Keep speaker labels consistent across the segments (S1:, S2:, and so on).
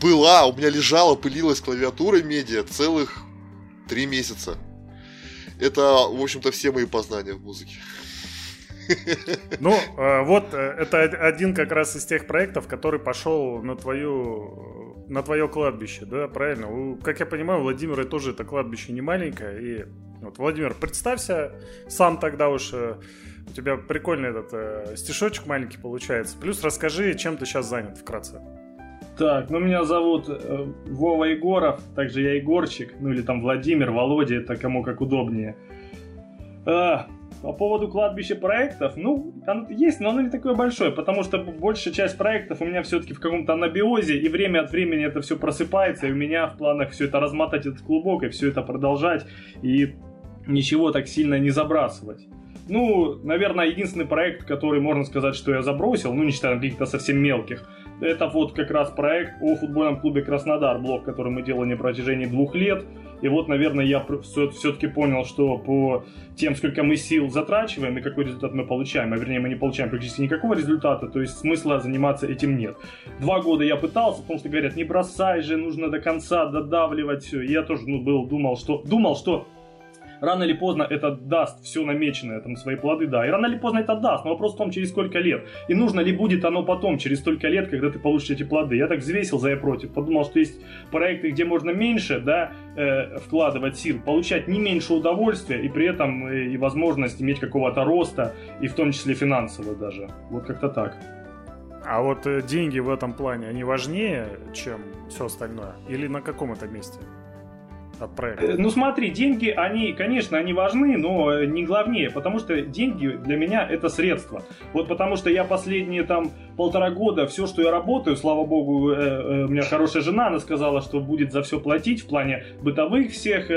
S1: была, у меня лежала, пылилась клавиатура медиа целых три месяца. Это, в общем-то, все мои познания в музыке.
S2: Ну, э, вот э, это один как раз из тех проектов, который пошел на твою на твое кладбище, да, правильно? Как я понимаю, у Владимира тоже это кладбище не маленькое. И вот, Владимир, представься сам тогда уж э, у тебя прикольный этот стишочек маленький получается. Плюс расскажи, чем ты сейчас занят вкратце.
S3: Так, ну меня зовут э, Вова Егоров, также я Егорчик, ну или там Владимир, Володя, это кому как удобнее. А, по поводу кладбища проектов, ну, оно есть, но оно не такое большое, потому что большая часть проектов у меня все-таки в каком-то анабиозе, и время от времени это все просыпается, и у меня в планах все это размотать этот клубок, и все это продолжать, и ничего так сильно не забрасывать. Ну, наверное, единственный проект, который можно сказать, что я забросил, ну, не считая каких-то совсем мелких, это вот как раз проект о футбольном клубе Краснодар, блок, который мы делали на протяжении двух лет. И вот, наверное, я все-таки понял, что по тем, сколько мы сил затрачиваем и какой результат мы получаем, а вернее мы не получаем практически никакого результата, то есть смысла заниматься этим нет. Два года я пытался, потому что говорят, не бросай же, нужно до конца додавливать все. Я тоже ну, был, думал, что, думал, что рано или поздно это даст все намеченное, там, свои плоды, да. И рано или поздно это даст, но вопрос в том, через сколько лет. И нужно ли будет оно потом, через столько лет, когда ты получишь эти плоды. Я так взвесил за и против, подумал, что есть проекты, где можно меньше, да, э, вкладывать сил, получать не меньше удовольствия, и при этом э, и возможность иметь какого-то роста, и в том числе финансового даже. Вот как-то так.
S2: А вот э, деньги в этом плане, они важнее, чем все остальное? Или на каком это месте? От? Э,
S3: ну смотри, деньги, они, конечно, они важны, но не главнее, потому что деньги для меня это средство. Вот потому что я последние там полтора года, все, что я работаю, слава богу, э, э, у меня хорошая жена, она сказала, что будет за все платить в плане бытовых всех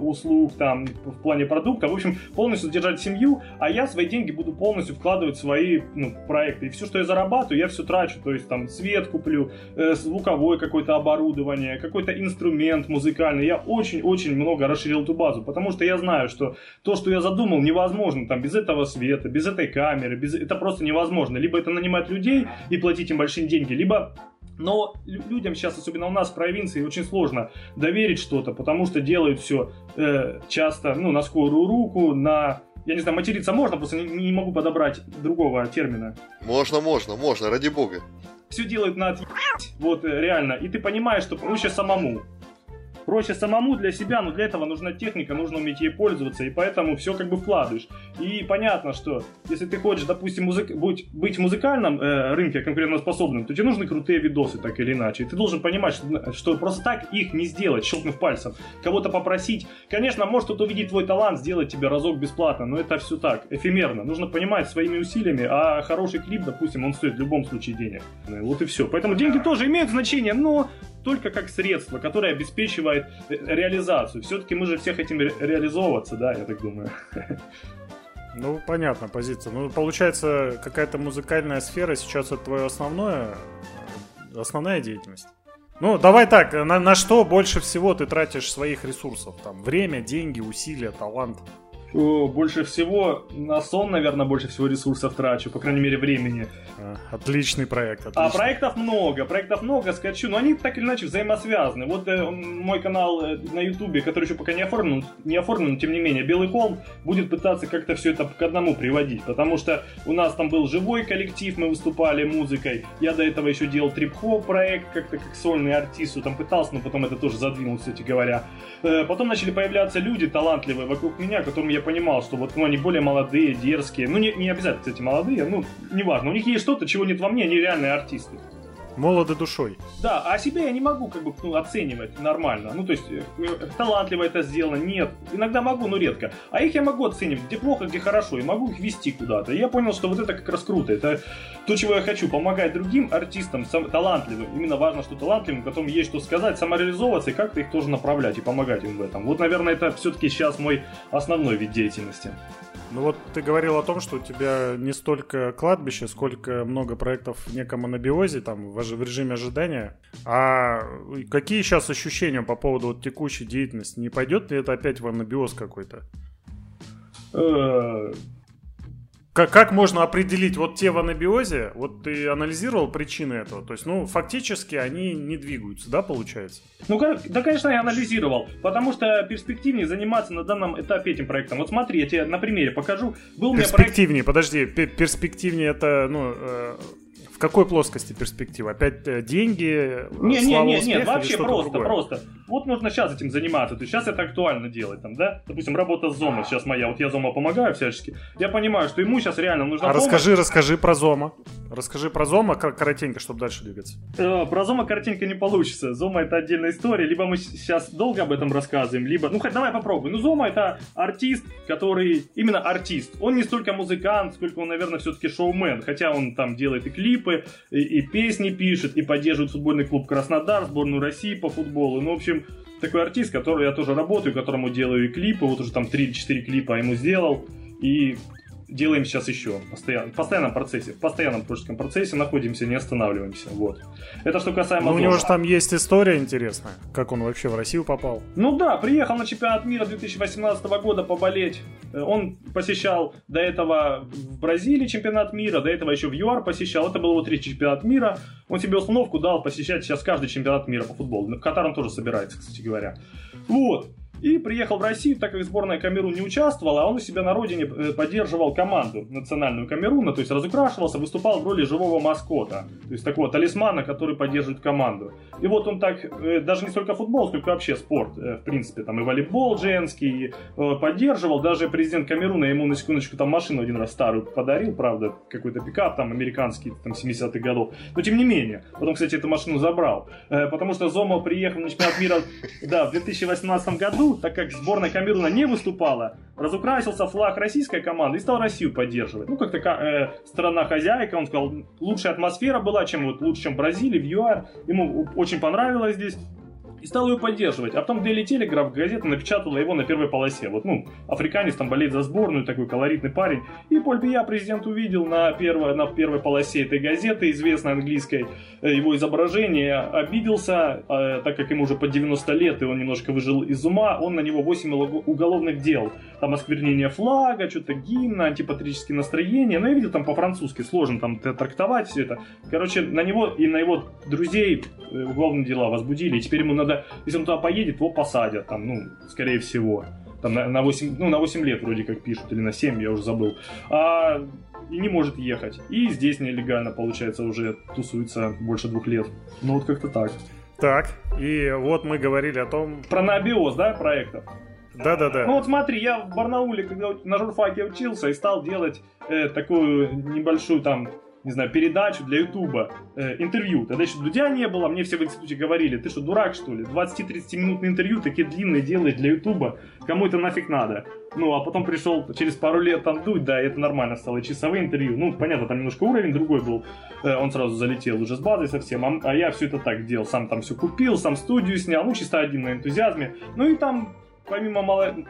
S3: услуг, там, в плане продукта, в общем, полностью содержать семью, а я свои деньги буду полностью вкладывать в свои ну, проекты. И все, что я зарабатываю, я все трачу, то есть там свет куплю, звуковое какое-то оборудование, какой-то инструмент музыкальный. Я очень очень-очень много расширил эту базу, потому что я знаю, что то, что я задумал, невозможно там без этого света, без этой камеры, без... это просто невозможно. Либо это нанимать людей и платить им большие деньги, либо но людям сейчас, особенно у нас в провинции, очень сложно доверить что-то, потому что делают все э, часто, ну, на скорую руку, на я не знаю, материться можно, просто не, не могу подобрать другого термина.
S1: Можно, можно, можно, ради бога.
S3: Все делают на отъебать, вот э, реально, и ты понимаешь, что проще самому. Проще самому для себя, но для этого нужна техника, нужно уметь ей пользоваться, и поэтому все как бы вкладываешь. И понятно, что если ты хочешь, допустим, музык... быть, быть в музыкальном э, рынке конкурентоспособным, то тебе нужны крутые видосы, так или иначе. И ты должен понимать, что, что просто так их не сделать, щелкнув пальцем. Кого-то попросить. Конечно, может кто-то увидеть твой талант, сделать тебе разок бесплатно, но это все так, эфемерно. Нужно понимать своими усилиями, а хороший клип, допустим, он стоит в любом случае денег. Вот и все. Поэтому деньги тоже имеют значение, но только как средство, которое обеспечивает э, реализацию. Все-таки мы же всех хотим ре- реализовываться, да, я так думаю.
S2: Ну, понятно, позиция. Ну, получается, какая-то музыкальная сфера сейчас это твое основное, э, основная деятельность. Ну, давай так, на, на что больше всего ты тратишь своих ресурсов? Там, время, деньги, усилия, талант?
S3: Больше всего на сон, наверное, больше всего ресурсов трачу, по крайней мере, времени.
S2: А, отличный проект.
S3: Отличный. А проектов много, проектов много, скачу, но они так или иначе взаимосвязаны. Вот э, мой канал э, на Ютубе, который еще пока не оформлен, не оформлен, но тем не менее, Белый холм будет пытаться как-то все это к одному приводить, потому что у нас там был живой коллектив, мы выступали музыкой. Я до этого еще делал трип-хоп проект, как-то как сольный артист, там пытался, но потом это тоже задвинул, кстати говоря. Э, потом начали появляться люди талантливые вокруг меня, которым я понимал, что вот ну, они более молодые, дерзкие. Ну, не, не обязательно, кстати, молодые, ну, неважно. У них есть что-то, чего нет во мне, они реальные артисты.
S2: Молоды душой.
S3: Да, а себя я не могу как бы ну, оценивать нормально. Ну, то есть, э, э, талантливо это сделано, нет. Иногда могу, но редко. А их я могу оценивать, где плохо, где хорошо, и могу их вести куда-то. И я понял, что вот это как раз круто. Это то, чего я хочу, помогать другим артистам, сам, талантливым. Именно важно, что талантливым, которым есть что сказать, самореализовываться и как-то их тоже направлять и помогать им в этом. Вот, наверное, это все-таки сейчас мой основной вид деятельности.
S2: Ну вот ты говорил о том, что у тебя не столько кладбище, сколько много проектов в неком анабиозе, там, в, в режиме ожидания. А какие сейчас ощущения по поводу вот, текущей деятельности? Не пойдет ли это опять в анабиоз какой-то? Как, как можно определить вот те в анабиозе, вот ты анализировал причины этого, то есть, ну, фактически они не двигаются, да, получается?
S3: Ну, да, конечно, я анализировал, потому что перспективнее заниматься на данном этапе этим проектом. Вот смотри, я тебе на примере покажу.
S2: Был перспективнее, проект... подожди, перспективнее это, ну, э, в какой плоскости перспектива? Опять э, деньги?
S3: Не, не, не, не, вообще просто, другое? просто. Вот нужно сейчас этим заниматься. То есть сейчас это актуально делать, там, да? Допустим, работа с Зома сейчас моя. Вот я Зома помогаю всячески. Я понимаю, что ему сейчас реально нужно.
S2: А помощь. расскажи, расскажи про Зома. Расскажи про Зома коротенько, чтобы дальше двигаться.
S3: Э, про Зома коротенько не получится. Зома это отдельная история. Либо мы сейчас долго об этом рассказываем, либо. Ну хоть давай попробуй. Ну, Зома это артист, который именно артист. Он не столько музыкант, сколько он, наверное, все-таки шоумен. Хотя он там делает и клип клипы, и, и песни пишет, и поддерживает футбольный клуб Краснодар, сборную России по футболу. Ну, в общем, такой артист, который я тоже работаю, которому делаю и клипы, вот уже там 3-4 клипа ему сделал. И делаем сейчас еще. Постоянно, в постоянном процессе, в постоянном творческом процессе находимся, не останавливаемся. Вот. Это что касаемо...
S2: Ну, у него же там есть история интересная, как он вообще в Россию попал.
S3: Ну да, приехал на чемпионат мира 2018 года поболеть. Э, он посещал до этого в Бразилии чемпионат мира, до этого еще в ЮАР посещал. Это был его третий чемпионат мира. Он себе установку дал посещать сейчас каждый чемпионат мира по футболу. В Катар он тоже собирается, кстати говоря. Вот. И приехал в Россию, так как сборная Камерун не участвовала, а он у себя на родине э, поддерживал команду национальную Камеруна, то есть разукрашивался, выступал в роли живого маскота, то есть такого талисмана, который поддерживает команду. И вот он так, э, даже не столько футбол, сколько вообще спорт, э, в принципе, там и волейбол женский поддерживал, даже президент Камеруна ему на секундочку там машину один раз старую подарил, правда, какой-то пикап там американский, там 70-х годов, но тем не менее, потом, кстати, эту машину забрал, потому что Зома приехал на чемпионат мира, да, в 2018 году, так как сборная Камеруна не выступала, разукрасился флаг российской команды и стал Россию поддерживать. Ну, как такая э, страна-хозяйка, он сказал, лучшая атмосфера была, чем вот лучше, чем в Бразилии, в ЮАР. Ему очень понравилось здесь и стал ее поддерживать. А потом Daily Telegraph, газета, напечатала его на первой полосе. Вот, ну, африканец там болеет за сборную, такой колоритный парень. И Поль Бия президент увидел на первой, на первой полосе этой газеты, известной английской, э, его изображение, обиделся, э, так как ему уже по 90 лет, и он немножко выжил из ума, он на него 8 уголовных дел. Там осквернение флага, что-то гимна, антипатриотические настроения. Ну, я видел там по-французски, сложно там трактовать все это. Короче, на него и на его друзей э, уголовные дела возбудили, и теперь ему надо если он туда поедет, его посадят, там, ну, скорее всего. Там на, на 8, ну, на 8 лет вроде как пишут, или на 7, я уже забыл. А, и не может ехать. И здесь нелегально, получается, уже тусуется больше двух лет. Ну, вот как-то так.
S2: Так, и вот мы говорили о том...
S3: Про набиоз, да, проектов?
S2: Да-да-да.
S3: Ну вот смотри, я в Барнауле, когда на журфаке учился, и стал делать э, такую небольшую там не знаю, передачу для Ютуба, э, интервью. Тогда еще Дудя не было, мне все в институте говорили, ты что, дурак что ли? 20-30 минутные интервью такие длинные делаешь для Ютуба, кому это нафиг надо? Ну, а потом пришел через пару лет там Дудь, да, это нормально стало, часовые интервью. Ну, понятно, там немножко уровень другой был, э, он сразу залетел уже с базой совсем, а, а я все это так делал, сам там все купил, сам студию снял, ну, чисто один на энтузиазме. Ну, и там помимо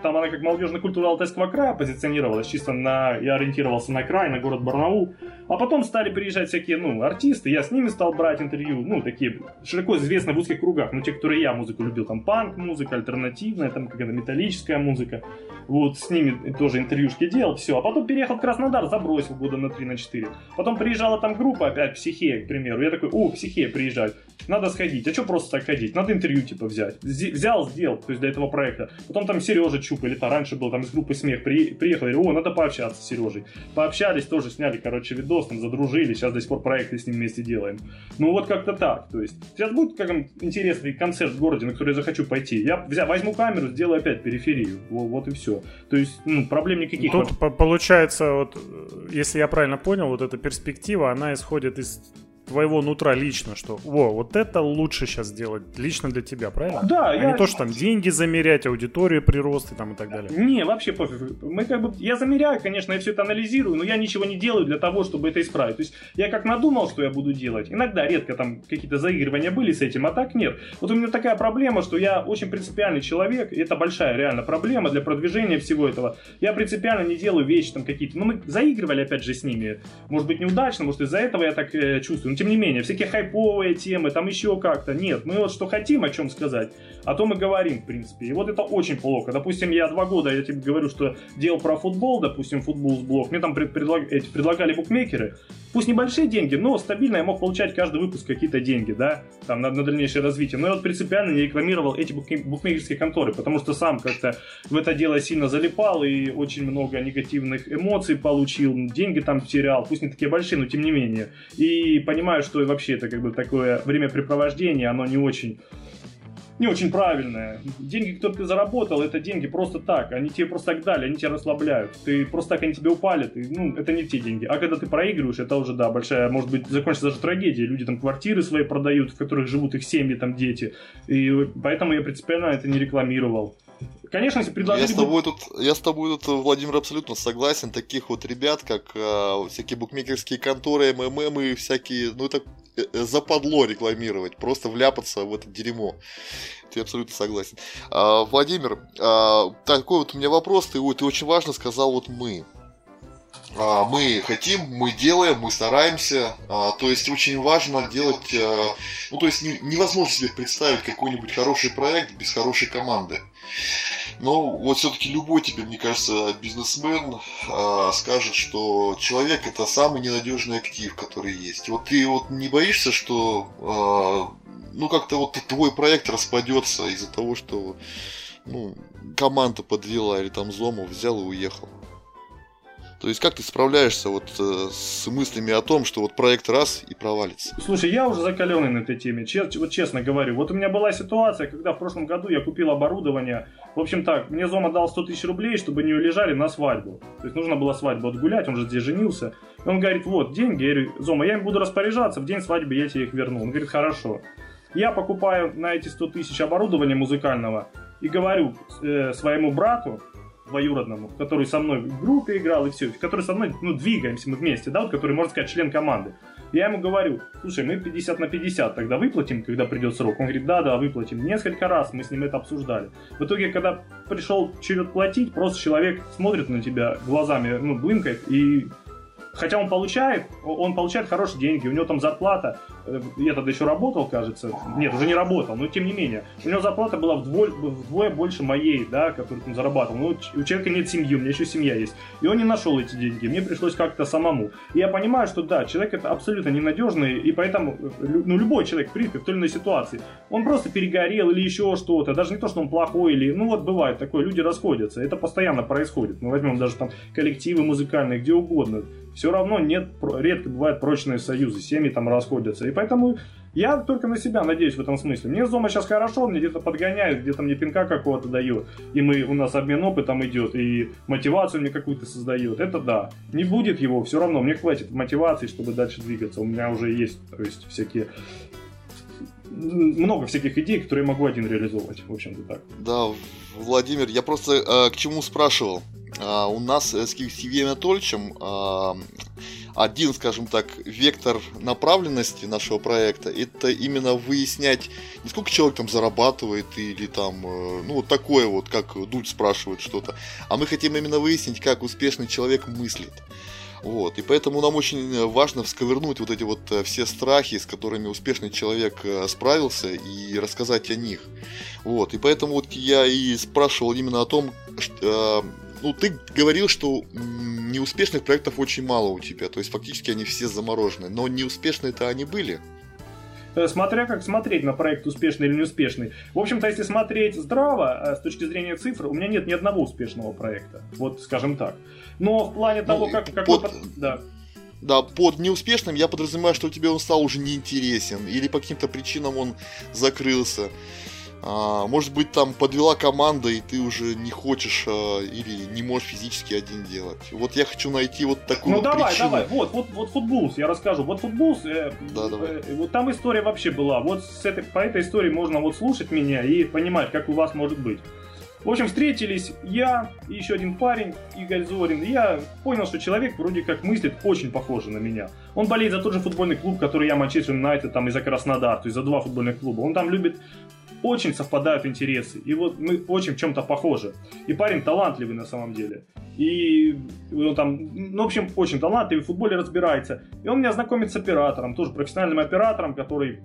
S3: там она как молодежная культура Алтайского края позиционировалась, чисто на, я ориентировался на край, на город Барнаул, а потом стали приезжать всякие, ну, артисты, я с ними стал брать интервью, ну, такие широко известные в узких кругах, ну, те, которые я музыку любил, там, панк-музыка, альтернативная, там, какая-то металлическая музыка, вот, с ними тоже интервьюшки делал, все, а потом переехал в Краснодар, забросил года на 3 на 4, потом приезжала там группа, опять, Психея, к примеру, я такой, о, Психея приезжает, надо сходить, а что просто так ходить, надо интервью, типа, взять, взял, сделал, то есть для этого проекта, Потом там Сережа Чуп, или то раньше был там из группы Смех, при, приехали, о, надо пообщаться с Сережей. Пообщались, тоже сняли, короче, видос, там задружили, сейчас до сих пор проекты с ним вместе делаем. Ну вот как-то так, то есть сейчас будет как интересный концерт в городе, на который я захочу пойти. Я взя, возьму камеру, сделаю опять периферию, вот, вот и все. То есть, ну, проблем никаких.
S2: Тут получается, вот, если я правильно понял, вот эта перспектива, она исходит из твоего нутра лично, что во, вот это лучше сейчас сделать лично для тебя, правильно?
S3: Да,
S2: а
S3: я...
S2: не то, что там деньги замерять, аудиторию прирост и там и так далее.
S3: Не, вообще пофиг. Мы как бы, я замеряю, конечно, я все это анализирую, но я ничего не делаю для того, чтобы это исправить. То есть я как надумал, что я буду делать. Иногда, редко там какие-то заигрывания были с этим, а так нет. Вот у меня такая проблема, что я очень принципиальный человек, и это большая реально проблема для продвижения всего этого. Я принципиально не делаю вещи там какие-то. Ну, мы заигрывали опять же с ними. Может быть, неудачно, может из-за этого я так э, чувствую. Тем не менее, всякие хайповые темы, там еще как-то. Нет, мы вот что хотим о чем сказать, а то мы говорим, в принципе. И вот это очень плохо. Допустим, я два года, я тебе говорю, что делал про футбол, допустим, футбол с блок, мне там предлаг... предлагали букмекеры, пусть небольшие деньги, но стабильно я мог получать каждый выпуск какие-то деньги, да, там на, на дальнейшее развитие. Но я вот принципиально не рекламировал эти букмекерские конторы, потому что сам как-то в это дело сильно залипал и очень много негативных эмоций получил, деньги там терял, пусть не такие большие, но тем не менее. И понимаю, что вообще это как бы такое времяпрепровождение, оно не очень не очень правильное. Деньги, которые ты заработал, это деньги просто так. Они тебе просто так дали, они тебя расслабляют. Ты просто так они тебе упали. Ты, ну, это не те деньги. А когда ты проигрываешь, это уже, да, большая, может быть, закончится даже трагедия. Люди там квартиры свои продают, в которых живут их семьи, там дети. И поэтому я принципиально это не рекламировал. Конечно, если предложили...
S1: Я с тобой тут, я с тобой тут, Владимир, абсолютно согласен. Таких вот ребят, как э, всякие букмекерские конторы, МММ и всякие, ну это западло рекламировать, просто вляпаться в это дерьмо. Ты абсолютно согласен. А, Владимир, а, такой вот у меня вопрос, ты, ты очень важно сказал вот мы. А, мы хотим, мы делаем, мы стараемся. А, то есть очень важно делать, а, ну то есть невозможно себе представить какой-нибудь хороший проект без хорошей команды. Но вот все-таки любой тебе, мне кажется, бизнесмен э, скажет, что человек это самый ненадежный актив, который есть. Вот ты вот не боишься, что э, ну как-то вот твой проект распадется из-за того, что ну, команда подвела или там Зомов взял и уехал. То есть как ты справляешься вот э, с мыслями о том, что вот проект раз и провалится?
S3: Слушай, я уже закаленный на этой теме, чест, вот честно говорю. Вот у меня была ситуация, когда в прошлом году я купил оборудование. В общем так, мне Зома дал 100 тысяч рублей, чтобы не улежали на свадьбу. То есть нужно было свадьбу отгулять, он же здесь женился. И он говорит, вот, деньги. Я говорю, Зома, я им буду распоряжаться, в день свадьбы я тебе их верну. Он говорит, хорошо. Я покупаю на эти 100 тысяч оборудования музыкального и говорю э, своему брату, двоюродному, который со мной в группе играл и все, который со мной, ну, двигаемся мы вместе, да, вот, который, можно сказать, член команды. Я ему говорю, слушай, мы 50 на 50 тогда выплатим, когда придет срок. Он говорит, да, да, выплатим. Несколько раз мы с ним это обсуждали. В итоге, когда пришел черед платить, просто человек смотрит на тебя глазами, ну, блинкает и Хотя он получает, он получает хорошие деньги, у него там зарплата, э, я тогда еще работал, кажется, нет, уже не работал, но тем не менее, у него зарплата была вдвое, вдвое больше моей, да, которую он зарабатывал. Ну, у человека нет семьи, у меня еще семья есть. И он не нашел эти деньги, мне пришлось как-то самому. И я понимаю, что да, человек это абсолютно ненадежный, и поэтому, э, ну, любой человек, в принципе, в той или иной ситуации, он просто перегорел или еще что-то, даже не то, что он плохой, или, ну, вот бывает такое, люди расходятся, это постоянно происходит. Мы возьмем даже там коллективы музыкальные, где угодно все равно нет, редко бывают прочные союзы, семьи там расходятся. И поэтому я только на себя надеюсь в этом смысле. Мне Зома сейчас хорошо, мне где-то подгоняет, где-то мне пинка какого-то дает. И мы, у нас обмен опытом идет, и мотивацию мне какую-то создает. Это да. Не будет его, все равно мне хватит мотивации, чтобы дальше двигаться. У меня уже есть, то есть всякие много всяких идей, которые я могу один реализовывать, в общем-то так.
S1: Да, Владимир, я просто э, к чему спрашивал. А, у нас с Евгением Анатольевичем а, один, скажем так, вектор направленности нашего проекта это именно выяснять, не сколько человек там зарабатывает или там, э, ну вот такое вот, как Дудь спрашивает что-то, а мы хотим именно выяснить, как успешный человек мыслит. Вот, и поэтому нам очень важно всковырнуть вот эти вот э, все страхи, с которыми успешный человек э, справился, и рассказать о них. Вот, и поэтому вот я и спрашивал именно о том, что, ну, ты говорил, что неуспешных проектов очень мало у тебя, то есть фактически они все заморожены, но неуспешные-то они были.
S3: Э, смотря как смотреть на проект успешный или неуспешный. В общем-то, если смотреть здраво, э, с точки зрения цифр, у меня нет ни одного успешного проекта. Вот, скажем так. Но в плане ну, того, как... как под...
S1: Да. Да, под неуспешным я подразумеваю, что тебе он стал уже неинтересен, или по каким-то причинам он закрылся. А, может быть, там подвела команда, и ты уже не хочешь а, или не можешь физически один делать. Вот я хочу найти вот такую
S3: Ну
S1: вот
S3: давай,
S1: причину.
S3: давай, вот, вот, вот футболс, я расскажу. Вот футболс, э, да, давай. Э, вот там история вообще была. Вот с этой, по этой истории можно вот слушать меня и понимать, как у вас может быть. В общем, встретились я и еще один парень, Игорь Зорин. И я понял, что человек вроде как мыслит очень похоже на меня. Он болеет за тот же футбольный клуб, который я, Манчестер Юнайтед, там, и за Краснодар, то есть за два футбольных клуба. Он там любит очень совпадают интересы. И вот мы очень в чем-то похожи. И парень талантливый на самом деле. И он там, ну, в общем, очень талантливый, в футболе разбирается. И он меня знакомит с оператором, тоже профессиональным оператором, который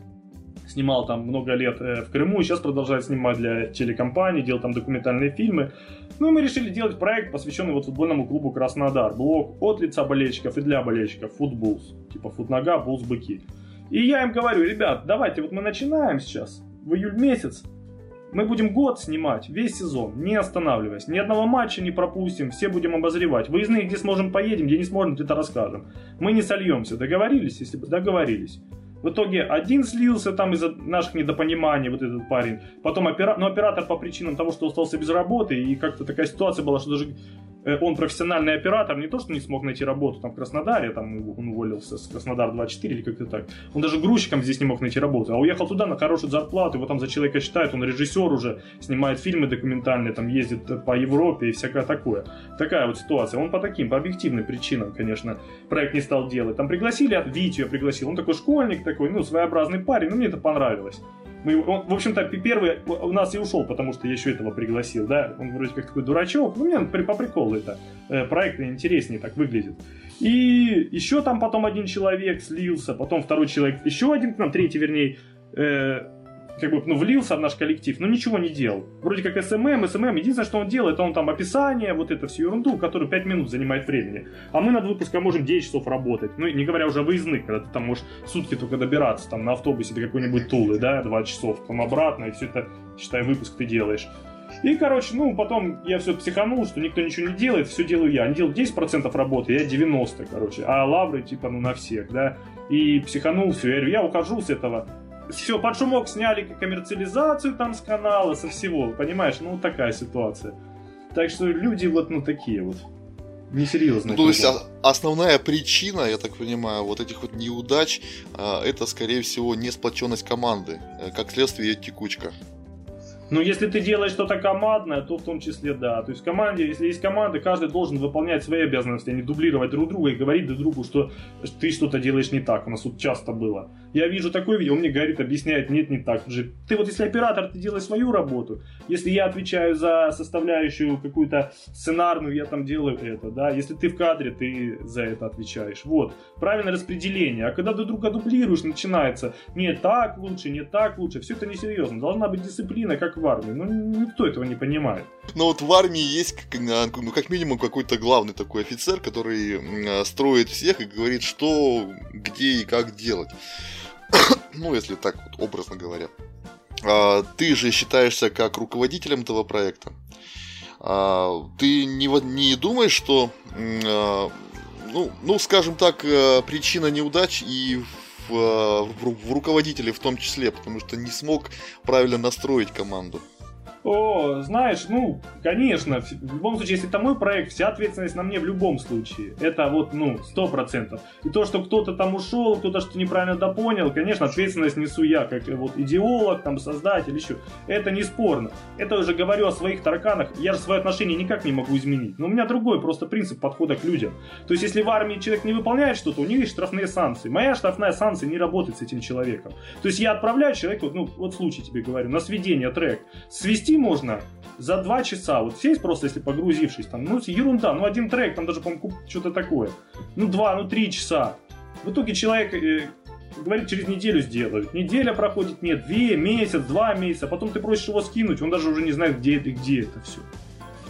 S3: снимал там много лет э, в Крыму и сейчас продолжает снимать для телекомпаний, делал там документальные фильмы. Ну и мы решили делать проект, посвященный вот футбольному клубу Краснодар. Блок от лица болельщиков и для болельщиков. Футбулс. Типа футнога, булс, быки. И я им говорю, ребят, давайте, вот мы начинаем сейчас, в июль месяц, мы будем год снимать, весь сезон, не останавливаясь. Ни одного матча не пропустим, все будем обозревать. Выездные, где сможем, поедем, где не сможем, где-то расскажем. Мы не сольемся. Договорились? Если бы договорились. В итоге один слился там из-за наших недопониманий, вот этот парень. Потом опера... ну, оператор по причинам того, что остался без работы, и как-то такая ситуация была, что даже Э, он профессиональный оператор, не то, что не смог найти работу там в Краснодаре, там он уволился с Краснодар 24 или как-то так. Он даже грузчиком здесь не мог найти работу, а уехал туда на хорошую зарплату, его там за человека считают, он режиссер уже, снимает фильмы документальные, там ездит по Европе и всякое такое. Такая вот ситуация. Он по таким, по объективным причинам, конечно, проект не стал делать. Там пригласили, Витю я пригласил, он такой школьник такой, ну, своеобразный парень, ну, мне это понравилось. Мы, он, в общем-то, первый у нас и ушел, потому что я еще этого пригласил, да. Он вроде как такой дурачок. Ну, мне по приколу это. Э, проект интереснее так выглядит. И еще там потом один человек слился, потом второй человек, еще один к нам, третий, вернее, э, как бы, ну, влился в наш коллектив, но ничего не делал. Вроде как СММ, СММ, единственное, что он делает, он там описание, вот это всю ерунду, которую 5 минут занимает времени. А мы над выпуском можем 9 часов работать. Ну, не говоря уже о выездных, когда ты там можешь сутки только добираться, там, на автобусе до какой-нибудь Тулы, да, 2 часов, потом обратно, и все это, считай, выпуск ты делаешь. И, короче, ну, потом я все психанул, что никто ничего не делает, все делаю я. Они делают 10% работы, я 90, короче. А лавры, типа, ну, на всех, да. И психанул, все. Я говорю, я ухожу с этого все, под шумок сняли коммерциализацию там с канала, со всего, понимаешь? Ну, такая ситуация. Так что люди вот, ну, такие вот. Несерьезные.
S1: Ну, то есть основная причина, я так понимаю, вот этих вот неудач, а, это, скорее всего, не сплоченность команды, э, как следствие текучка.
S3: Ну, если ты делаешь что-то командное, то в том числе да. То есть в команде, если есть команда, каждый должен выполнять свои обязанности, а не дублировать друг друга и говорить друг другу, что ты что-то делаешь не так. У нас тут часто было. Я вижу такое видео, мне говорит, объясняет, нет, не так. Ты вот если оператор, ты делаешь свою работу. Если я отвечаю за составляющую какую-то сценарную, я там делаю это, да. Если ты в кадре, ты за это отвечаешь. Вот. Правильное распределение. А когда друг друга дублируешь, начинается не так лучше, не так лучше. Все это несерьезно. Должна быть дисциплина, как в армии. Ну, никто этого не понимает.
S1: Но вот в армии есть, ну, как минимум, какой-то главный такой офицер, который строит всех и говорит, что, где и как делать. ну, если так вот образно говоря. А, ты же считаешься как руководителем этого проекта. А, ты не, не думаешь, что, а, ну, ну, скажем так, э, причина неудач и в, в, в руководителе в том числе, потому что не смог правильно настроить команду.
S3: О, знаешь, ну, конечно, в любом случае, если это мой проект, вся ответственность на мне в любом случае. Это вот, ну, сто процентов. И то, что кто-то там ушел, кто-то что неправильно допонял, конечно, ответственность несу я, как вот идеолог, там, создатель, еще. Это не спорно. Это уже говорю о своих тараканах. Я же свои отношения никак не могу изменить. Но у меня другой просто принцип подхода к людям. То есть, если в армии человек не выполняет что-то, у них есть штрафные санкции. Моя штрафная санкция не работает с этим человеком. То есть, я отправляю человека, ну, вот случай тебе говорю, на сведение трек. Свести свести можно за два часа. Вот сесть просто, если погрузившись, там, ну, ерунда, ну, один трек, там даже, по-моему, что-то такое. Ну, два, ну, три часа. В итоге человек э, говорит, через неделю сделают. Неделя проходит, нет, две, месяц, два месяца, потом ты просишь его скинуть, он даже уже не знает, где это где это все.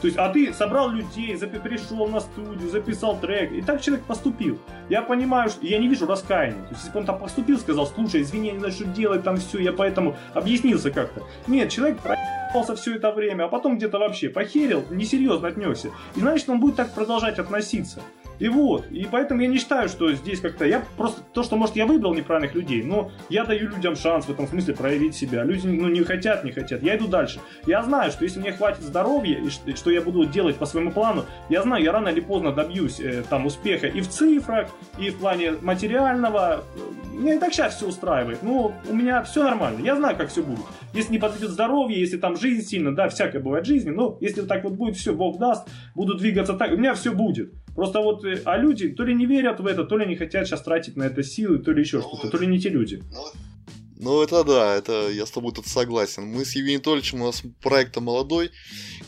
S3: То есть, а ты собрал людей, пришел на студию, записал трек, и так человек поступил. Я понимаю, что я не вижу раскаяния. То есть, если бы он там поступил, сказал, слушай, извини, я не знаю, что делать, там все, я поэтому объяснился как-то. Нет, человек проебался все это время, а потом где-то вообще похерил, несерьезно отнесся. И значит, он будет так продолжать относиться. И вот, и поэтому я не считаю, что здесь как-то... Я просто... То, что, может, я выбрал неправильных людей, но я даю людям шанс в этом смысле проявить себя. Люди, ну, не хотят, не хотят. Я иду дальше. Я знаю, что если мне хватит здоровья, и что я буду делать по своему плану, я знаю, я рано или поздно добьюсь э, там успеха и в цифрах, и в плане материального. Меня и так сейчас все устраивает. Но у меня все нормально. Я знаю, как все будет. Если не подведет здоровье, если там жизнь сильно, да, всякое бывает в жизни, но если так вот будет все, Бог даст, буду двигаться так, у меня все будет. Просто вот, э, а люди то ли не верят в это, то ли не хотят сейчас тратить на это силы, то ли еще что-то, то ли не те люди.
S1: Ну, это да, это я с тобой тут согласен. Мы с Евгением Анатольевичем, у нас проект молодой,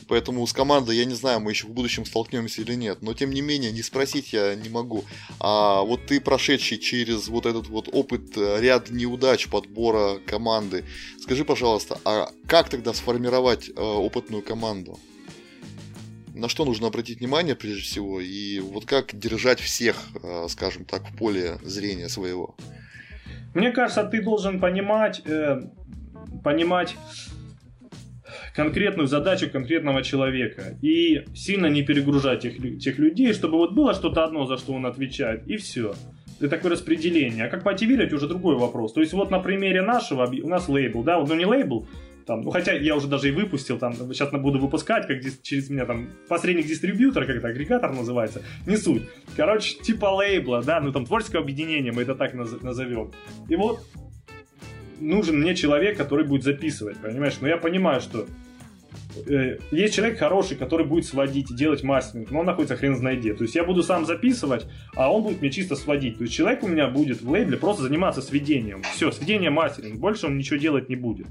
S1: поэтому с командой, я не знаю, мы еще в будущем столкнемся или нет. Но, тем не менее, не спросить я не могу. А вот ты, прошедший через вот этот вот опыт, э, ряд неудач подбора команды, скажи, пожалуйста, а как тогда сформировать э, опытную команду? На что нужно обратить внимание прежде всего, и вот как держать всех, э, скажем так, в поле зрения своего?
S3: Мне кажется, ты должен понимать, э, понимать конкретную задачу конкретного человека и сильно не перегружать тех, тех людей, чтобы вот было что-то одно, за что он отвечает, и все. Это такое распределение. А как мотивировать, уже другой вопрос. То есть вот на примере нашего, у нас лейбл, да, вот, ну не лейбл, там, ну, хотя я уже даже и выпустил, там, сейчас буду выпускать, как через меня там посредник-дистрибьютор, как это, агрегатор называется, не суть. Короче, типа лейбла, да, ну там творческое объединение, мы это так назовем. И вот нужен мне человек, который будет записывать, понимаешь? Но я понимаю, что э, есть человек хороший, который будет сводить и делать мастеринг, но он находится хрен знает где. То есть я буду сам записывать, а он будет мне чисто сводить. То есть человек у меня будет в лейбле просто заниматься сведением. Все, сведение мастеринг. Больше он ничего делать не будет.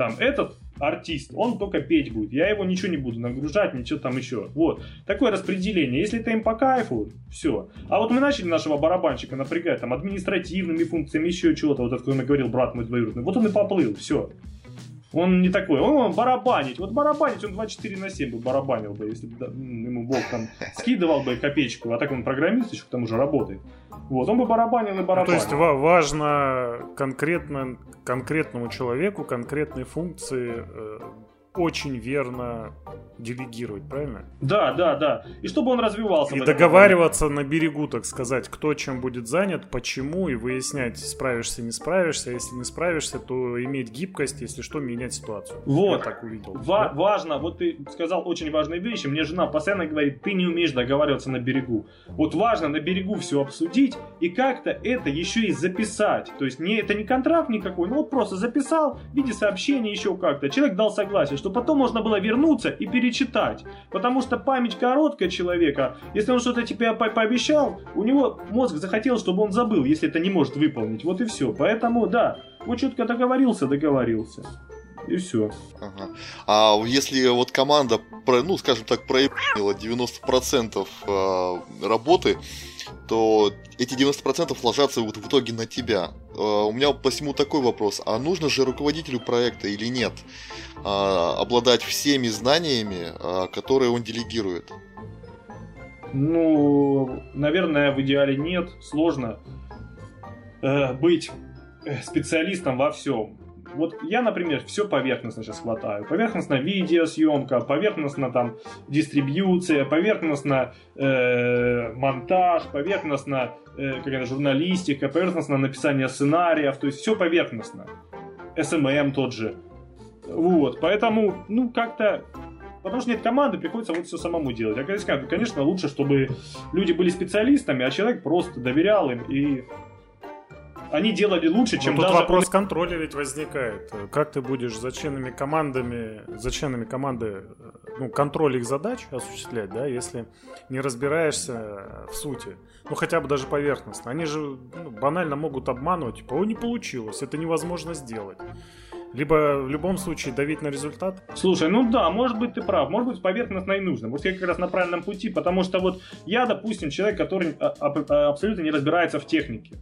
S3: Там этот артист, он только петь будет. Я его ничего не буду нагружать, ничего там еще. Вот. Такое распределение. Если это им по кайфу, все. А вот мы начали нашего барабанщика напрягать там административными функциями, еще чего-то. Вот это, говорил брат мой двоюродный. Вот он и поплыл, все. Он не такой, он, он барабанить. Вот барабанить он 24 на 7 бы барабанил бы, если бы ему Бог там скидывал бы копеечку, а так он программист еще к тому же работает. Вот, он бы барабанил и барабанил.
S2: То есть важно конкретно, конкретному человеку, конкретной функции э, очень верно делегировать, правильно?
S3: Да, да, да. И чтобы он развивался.
S2: И договариваться на берегу, так сказать, кто чем будет занят, почему, и выяснять, справишься, не справишься. Если не справишься, то иметь гибкость, если что, менять ситуацию.
S3: Вот. Я так увидел. Ва- да? Важно, вот ты сказал очень важные вещи. Мне жена постоянно говорит, ты не умеешь договариваться на берегу. Вот важно на берегу все обсудить и как-то это еще и записать. То есть не, это не контракт никакой, ну вот просто записал в виде сообщения еще как-то. Человек дал согласие, что потом можно было вернуться и перечитать. Потому что память короткая человека. Если он что-то тебе по пообещал, у него мозг захотел, чтобы он забыл, если это не может выполнить. Вот и все. Поэтому, да, вот четко договорился, договорился. И все.
S1: Ага. А если вот команда, ну, скажем так, проебала 90% э, работы, то эти 90% ложатся вот в итоге на тебя. Э, у меня посему такой вопрос. А нужно же руководителю проекта или нет а, обладать всеми знаниями, а, которые он делегирует?
S3: Ну, наверное, в идеале нет. Сложно э, быть э, специалистом во всем. Вот я, например, все поверхностно сейчас хватаю. Поверхностно видеосъемка, поверхностно там дистрибьюция, поверхностно э, монтаж, поверхностно э, какая-то журналистика, поверхностно написание сценариев, то есть все поверхностно. SMM тот же. Вот, поэтому, ну, как-то Потому что нет команды, приходится вот все самому делать. А, конечно, лучше, чтобы люди были специалистами, а человек просто доверял им и они делали лучше, чем
S2: Но
S3: тут
S2: даже... вопрос контроля ведь возникает. Как ты будешь за членами командами, за членами команды, ну, контроль их задач осуществлять, да, если не разбираешься в сути. Ну, хотя бы даже поверхностно. Они же ну, банально могут обманывать, типа, о, не получилось, это невозможно сделать. Либо в любом случае давить на результат?
S3: Слушай, ну да, может быть ты прав, может быть поверхностно и нужно. Вот я как раз на правильном пути, потому что вот я, допустим, человек, который а, а, абсолютно не разбирается в технике.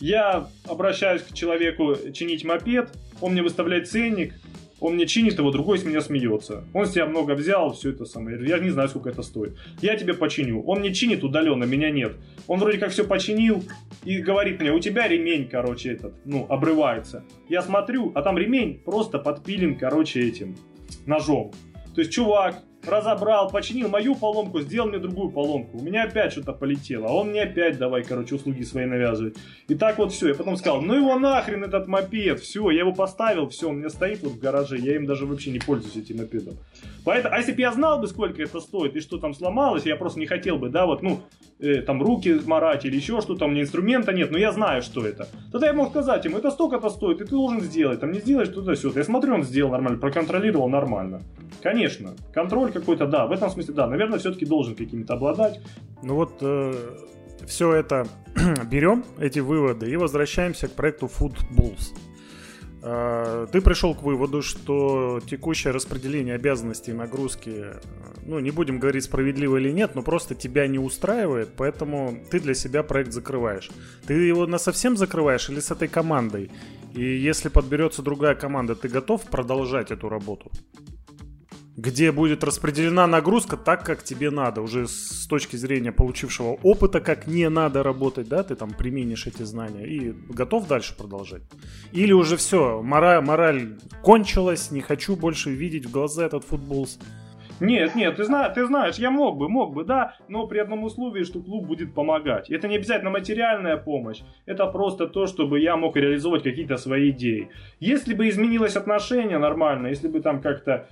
S3: Я обращаюсь к человеку чинить мопед, он мне выставляет ценник, он мне чинит его, другой с меня смеется. Он с тебя много взял, все это самое. Я не знаю, сколько это стоит. Я тебе починю. Он мне чинит удаленно, меня нет. Он вроде как все починил и говорит мне, у тебя ремень, короче, этот, ну, обрывается. Я смотрю, а там ремень просто подпилен, короче, этим ножом. То есть чувак разобрал, починил мою поломку, сделал мне другую поломку. У меня опять что-то полетело, а он мне опять давай, короче, услуги свои навязывает. И так вот все. Я потом сказал, ну его нахрен этот мопед, все, я его поставил, все, он у меня стоит вот в гараже, я им даже вообще не пользуюсь этим мопедом. Поэтому, а если бы я знал бы, сколько это стоит и что там сломалось, я просто не хотел бы, да, вот, ну, э, там руки марать или еще что-то, у меня инструмента нет, но я знаю, что это. Тогда я мог сказать ему, это столько-то стоит, и ты должен сделать, там не сделаешь туда сюда Я смотрю, он сделал нормально, проконтролировал нормально. Конечно, контроль какой-то, да, в этом смысле, да, наверное, все-таки должен какими-то обладать.
S2: Ну вот э, все это берем, эти выводы, и возвращаемся к проекту Food Bulls. э, ты пришел к выводу, что текущее распределение обязанностей и нагрузки, э, ну, не будем говорить справедливо или нет, но просто тебя не устраивает, поэтому ты для себя проект закрываешь. Ты его на совсем закрываешь или с этой командой? И если подберется другая команда, ты готов продолжать эту работу? Где будет распределена нагрузка так, как тебе надо, уже с точки зрения получившего опыта, как не надо работать, да, ты там применишь эти знания и готов дальше продолжать. Или уже все, мораль, мораль кончилась, не хочу больше видеть в глаза этот футбол.
S3: Нет, нет, ты, знаешь, ты знаешь, я мог бы, мог бы, да, но при одном условии, что клуб будет помогать. Это не обязательно материальная помощь, это просто то, чтобы я мог реализовать какие-то свои идеи. Если бы изменилось отношение нормально, если бы там как-то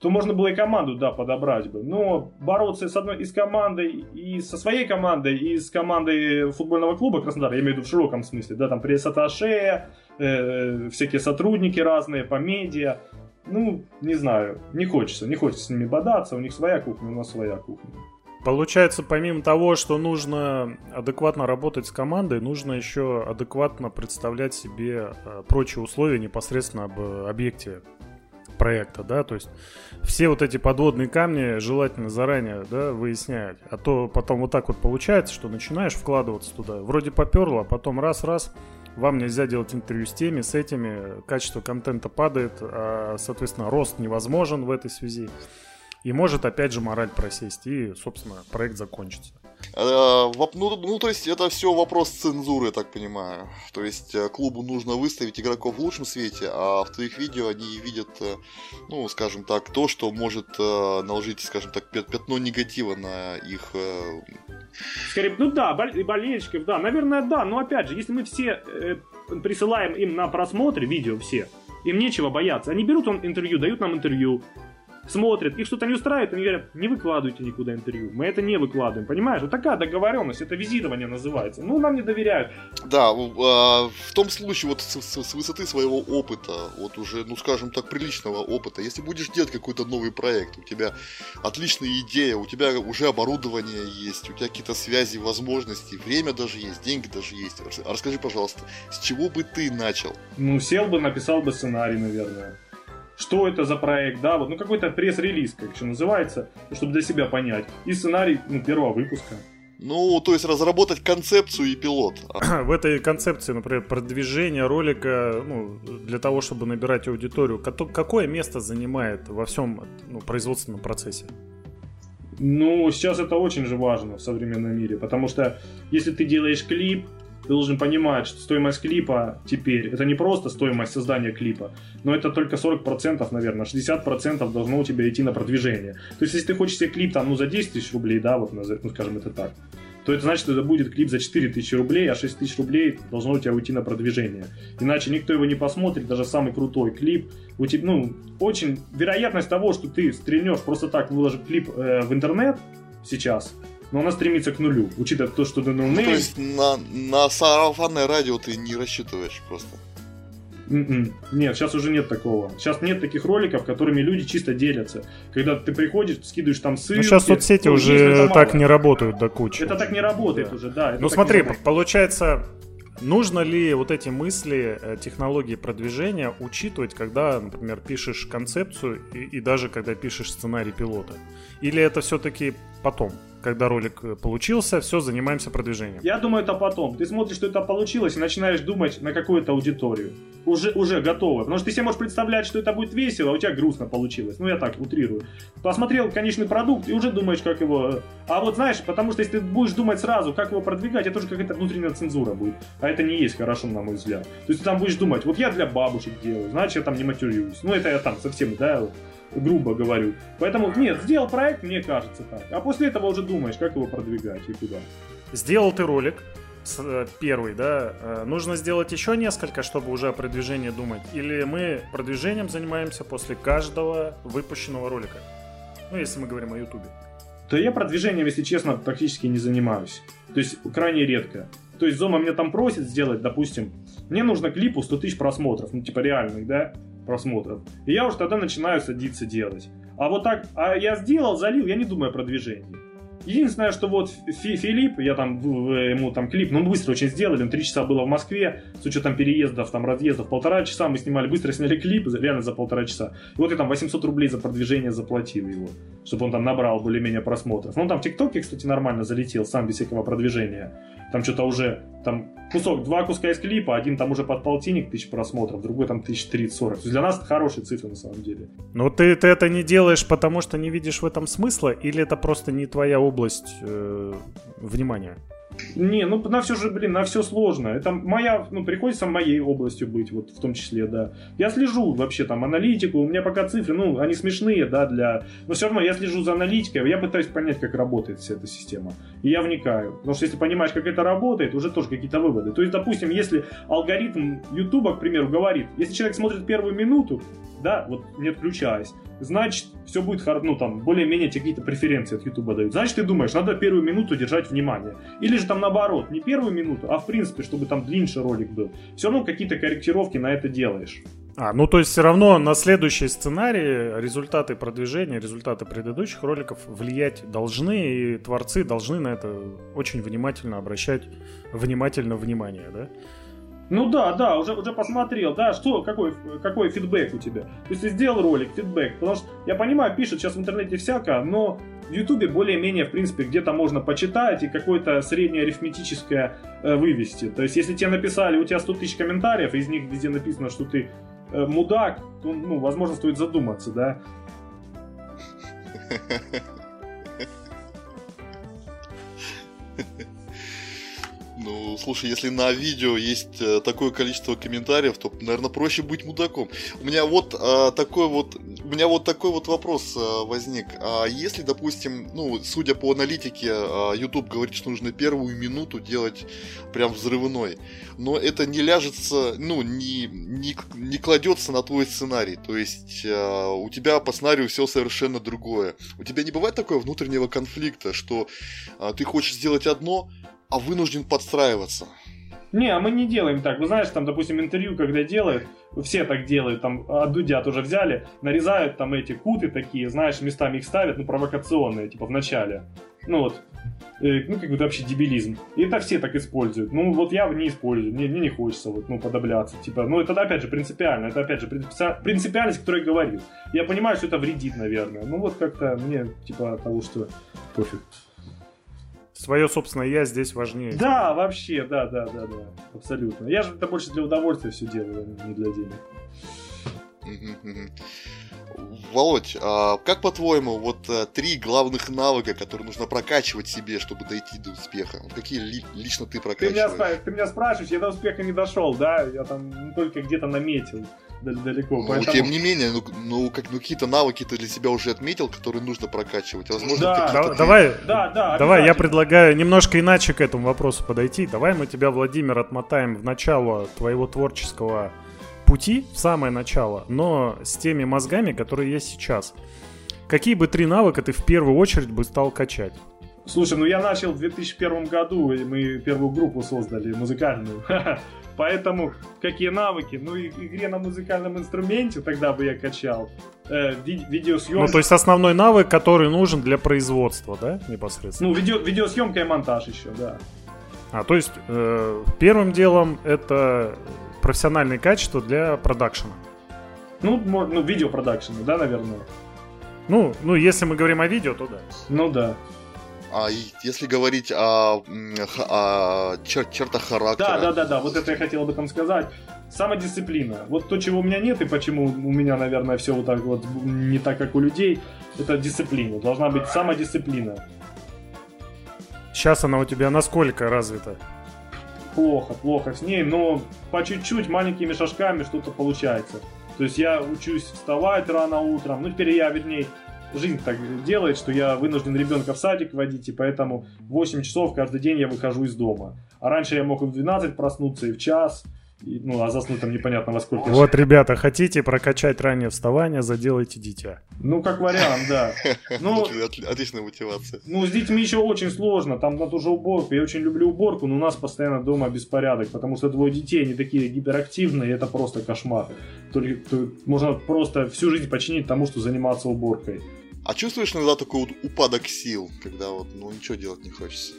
S3: то можно было и команду, да, подобрать бы. Но бороться с одной из командой, и со своей командой, и с командой футбольного клуба Краснодар, я имею в виду в широком смысле, да, там пресс-атташе, э, всякие сотрудники разные по медиа, ну, не знаю, не хочется, не хочется с ними бодаться, у них своя кухня, у нас своя кухня.
S2: Получается, помимо того, что нужно адекватно работать с командой, нужно еще адекватно представлять себе э, прочие условия непосредственно об объекте проекта, да, то есть все вот эти подводные камни желательно заранее, да, выяснять, а то потом вот так вот получается, что начинаешь вкладываться туда, вроде поперло, а потом раз-раз, вам нельзя делать интервью с теми, с этими, качество контента падает, а, соответственно, рост невозможен в этой связи. И может опять же мораль просесть, и, собственно, проект закончится.
S1: Э, ну, ну, то есть это все вопрос цензуры, я так понимаю. То есть э, клубу нужно выставить игроков в лучшем свете, а в твоих видео они видят, э, ну, скажем так, то, что может наложить, скажем так, пятно негатива на их...
S3: Скорее, ну да, болельщиков, да, наверное, да, но опять же, если мы все присылаем им на просмотр видео все, им нечего бояться. Они берут он интервью, дают нам интервью, смотрят, их что-то не устраивает, они говорят, не выкладывайте никуда интервью, мы это не выкладываем, понимаешь? Вот такая договоренность, это визирование называется. Ну, нам не доверяют.
S1: Да, в том случае, вот с, высоты своего опыта, вот уже, ну, скажем так, приличного опыта, если будешь делать какой-то новый проект, у тебя отличная идея, у тебя уже оборудование есть, у тебя какие-то связи, возможности, время даже есть, деньги даже есть. Расскажи, пожалуйста, с чего бы ты начал?
S3: Ну, сел бы, написал бы сценарий, наверное что это за проект, да, вот, ну какой-то пресс-релиз, как еще называется, чтобы для себя понять. И сценарий, ну, первого выпуска.
S1: Ну, то есть разработать концепцию и пилот.
S2: В этой концепции, например, продвижение ролика, ну, для того, чтобы набирать аудиторию, какое место занимает во всем ну, производственном процессе?
S3: Ну, сейчас это очень же важно в современном мире, потому что если ты делаешь клип, ты должен понимать, что стоимость клипа теперь, это не просто стоимость создания клипа, но это только 40%, наверное, 60% должно у тебя идти на продвижение. То есть, если ты хочешь себе клип там, ну, за 10 тысяч рублей, да, вот, ну, скажем это так, то это значит, что это будет клип за 4 тысячи рублей, а 6 тысяч рублей должно у тебя уйти на продвижение. Иначе никто его не посмотрит, даже самый крутой клип. У тебя, ну, очень вероятность того, что ты стрельнешь просто так, выложив клип э, в интернет сейчас, но она стремится к нулю, учитывая то, что ты
S1: ну, То есть на, на сарафанное радио ты не рассчитываешь просто?
S3: Mm-mm. М-м. Нет, сейчас уже нет такого. Сейчас нет таких роликов, которыми люди чисто делятся. Когда ты приходишь, скидываешь там ссылки. Ну,
S2: сейчас соцсети ну, уже так не работают до кучи.
S3: Это так не работает да. уже, да.
S2: Ну смотри, получается, Нужно ли вот эти мысли, э, технологии продвижения учитывать, когда, например, пишешь концепцию и, и даже когда пишешь сценарий пилота? Или это все-таки потом? Когда ролик э, получился, все, занимаемся продвижением.
S3: Я думаю, это потом. Ты смотришь, что это получилось, и начинаешь думать на какую-то аудиторию. Уже, уже готово. Потому что ты себе можешь представлять, что это будет весело, а у тебя грустно получилось. Ну, я так утрирую. Посмотрел конечный продукт и уже думаешь, как его... А вот знаешь, потому что если ты будешь думать сразу, как его продвигать, это уже какая-то внутренняя цензура будет. А это не есть хорошо, на мой взгляд. То есть ты там будешь думать, вот я для бабушек делаю, значит, я там не матерюсь. Ну, это я там совсем, да, грубо говорю. Поэтому, нет, сделал проект, мне кажется так. А после этого уже думаешь, как его продвигать и куда.
S2: Сделал ты ролик, э, первый, да, э, нужно сделать еще несколько, чтобы уже о продвижении думать? Или мы продвижением занимаемся после каждого выпущенного ролика? Ну, если мы говорим о Ютубе.
S3: Да я продвижением, если честно, практически не занимаюсь. То есть, крайне редко. То есть, Зома меня там просит сделать, допустим, мне нужно клипу 100 тысяч просмотров, ну, типа реальных, да? Просмотров. И я уже тогда начинаю садиться делать. А вот так, а я сделал, залил, я не думаю о продвижении. Единственное, что вот Фи Филипп, я там ему там клип, ну быстро очень сделали, он три часа было в Москве, с учетом переездов, там разъездов, полтора часа мы снимали, быстро сняли клип, реально за полтора часа. И вот я там 800 рублей за продвижение заплатил его, чтобы он там набрал более-менее просмотров. Ну, там в ТикТоке, кстати, нормально залетел, сам без всякого продвижения. Там что-то уже, там кусок, два куска из клипа, один там уже под полтинник тысяч просмотров, другой там тысяч тридцать-сорок. То есть для нас это хорошие цифры на самом деле.
S2: Ну ты, ты это не делаешь, потому что не видишь в этом смысла, или это просто не твоя область э, внимания?
S3: Не, ну на все же, блин, на все сложно. Это моя, ну, приходится моей областью быть, вот в том числе, да. Я слежу вообще там аналитику, у меня пока цифры, ну, они смешные, да, для... Но все равно я слежу за аналитикой, я пытаюсь понять, как работает вся эта система. И я вникаю. Потому что если понимаешь, как это работает, уже тоже какие-то выводы. То есть, допустим, если алгоритм YouTube, к примеру, говорит, если человек смотрит первую минуту, да, вот не отключаясь, значит, все будет хорошо, ну, там, более-менее тебе какие-то преференции от YouTube дают. Значит, ты думаешь, надо первую минуту держать внимание. Или же там наоборот, не первую минуту, а в принципе, чтобы там длиннее ролик был. Все равно какие-то корректировки на это делаешь.
S2: А, ну то есть все равно на следующий сценарий результаты продвижения, результаты предыдущих роликов влиять должны, и творцы должны на это очень внимательно обращать внимательно внимание, да?
S3: Ну да, да, уже, уже посмотрел, да, что, какой, какой фидбэк у тебя. То есть ты сделал ролик, фидбэк, потому что я понимаю, пишут сейчас в интернете всяко, но в Ютубе более-менее, в принципе, где-то можно почитать и какое-то среднее арифметическое э, вывести. То есть если тебе написали, у тебя 100 тысяч комментариев, из них везде написано, что ты э, мудак, то, ну, возможно, стоит задуматься, да.
S1: Ну, слушай, если на видео есть э, такое количество комментариев, то, наверное, проще быть мудаком. У меня вот а, такой вот, у меня вот такой вот вопрос а, возник. А если, допустим, ну, судя по аналитике, а, YouTube говорит, что нужно первую минуту делать прям взрывной, но это не ляжется, ну, не, не, не кладется на твой сценарий. То есть а, у тебя по сценарию все совершенно другое. У тебя не бывает такого внутреннего конфликта, что а, ты хочешь сделать одно, а вынужден подстраиваться.
S3: Не, а мы не делаем так. Вы знаешь, там, допустим, интервью, когда делают, все так делают, там, от Дудя тоже взяли, нарезают там эти куты такие, знаешь, местами их ставят, ну, провокационные, типа, в начале. Ну, вот, э, ну, как бы вообще дебилизм. И это все так используют. Ну, вот я не использую, мне, мне не хочется, вот, ну, подобляться. Типа, ну, это, опять же, принципиально, это, опять же, принципиальность, о которой я говорил. Я понимаю, что это вредит, наверное. Ну, вот как-то мне, типа, того, что пофиг.
S2: Свое собственное я здесь важнее.
S3: Да, вообще, да, да, да, да. Абсолютно. Я же это больше для удовольствия все делаю, а не для денег.
S1: Володь, а как по-твоему, вот а, три главных навыка, которые нужно прокачивать себе, чтобы дойти до успеха? Какие ли, лично ты прокачиваешь?
S3: Ты меня, ты меня спрашиваешь, я до успеха не дошел, да? Я там только где-то наметил далеко.
S1: Ну, поэтому... тем не менее, ну, ну, как, ну какие-то навыки ты для себя уже отметил, которые нужно прокачивать. Возможно,
S2: да, да, давай, да, да, давай, я предлагаю немножко иначе к этому вопросу подойти. Давай мы тебя, Владимир, отмотаем в начало твоего творческого пути, в самое начало, но с теми мозгами, которые есть сейчас. Какие бы три навыка ты в первую очередь бы стал качать?
S3: Слушай, ну я начал в 2001 году, и мы первую группу создали, музыкальную. Поэтому какие навыки? Ну, и игре на музыкальном инструменте тогда бы я качал. Э, ви- видеосъемка.
S2: Ну, то есть основной навык, который нужен для производства, да, непосредственно?
S3: Ну, видео- видеосъемка и монтаж еще, да.
S2: А, то есть э, первым делом это профессиональные качества для продакшена.
S3: Ну, ну видеопродакшена, да, наверное.
S2: Ну, ну, если мы говорим о видео, то да.
S3: Ну да.
S1: А если говорить о, о чер чертах характера...
S3: Да, да, да, да, вот это я хотел об этом сказать. Самодисциплина. Вот то, чего у меня нет, и почему у меня, наверное, все вот так вот не так, как у людей, это дисциплина. Должна быть самодисциплина.
S2: Сейчас она у тебя насколько развита?
S3: Плохо, плохо с ней, но по чуть-чуть, маленькими шажками что-то получается. То есть я учусь вставать рано утром, ну теперь я, вернее, жизнь так делает, что я вынужден ребенка в садик водить, и поэтому 8 часов каждый день я выхожу из дома. А раньше я мог и в 12 проснуться, и в час, ну, а заснуть там непонятно во сколько.
S2: Вот, ребята, хотите прокачать раннее вставание, заделайте дитя.
S3: Ну, как вариант, да. Ну,
S1: Отличная мотивация.
S3: Ну, с детьми еще очень сложно, там на ту же уборку. Я очень люблю уборку, но у нас постоянно дома беспорядок, потому что двое детей, они такие гиперактивные, это просто кошмар. Только, можно просто всю жизнь починить тому, что заниматься уборкой.
S1: А чувствуешь иногда такой вот упадок сил, когда вот, ну, ничего делать не хочется?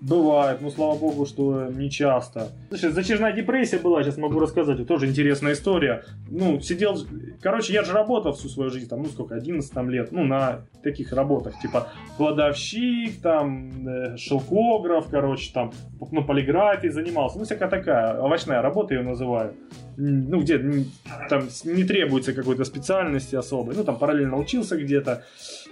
S3: Бывает, ну слава богу, что не часто. Слушай, затяжная депрессия была, сейчас могу рассказать, тоже интересная история. Ну, сидел, короче, я же работал всю свою жизнь, там, ну сколько, 11 там лет, ну, на таких работах, типа кладовщик, там, э, шелкограф, короче, там, ну, полиграфией занимался, ну, всякая такая, овощная работа ее называю. Ну, где там не требуется какой-то специальности особой, ну, там параллельно учился где-то.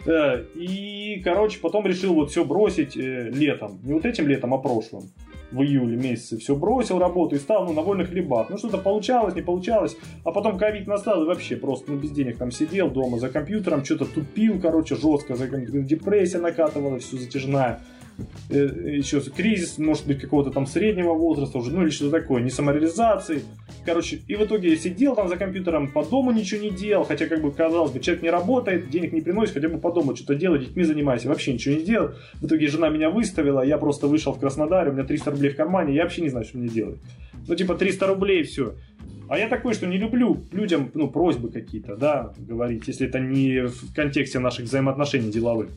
S3: Э, и, короче, потом решил вот все бросить э, летом. Не вот этим летом, а прошлым. В июле месяце все бросил работу и стал ну, на вольных хлебах. Ну что-то получалось, не получалось. А потом ковид настал и вообще просто ну, без денег там сидел дома за компьютером, что-то тупил, короче, жестко. За депрессия накатывалась, все затяжная. Э, еще кризис, может быть, какого-то там среднего возраста уже, ну или что-то такое, не самореализации. Короче, и в итоге я сидел там за компьютером, по дому ничего не делал, хотя, как бы, казалось бы, человек не работает, денег не приносит, хотя бы по дому что-то делать, детьми занимаюсь, вообще ничего не делал. В итоге жена меня выставила, я просто вышел в Краснодар, у меня 300 рублей в кармане, я вообще не знаю, что мне делать. Ну, типа, 300 рублей, все. А я такой, что не люблю людям, ну, просьбы какие-то, да, говорить, если это не в контексте наших взаимоотношений деловых.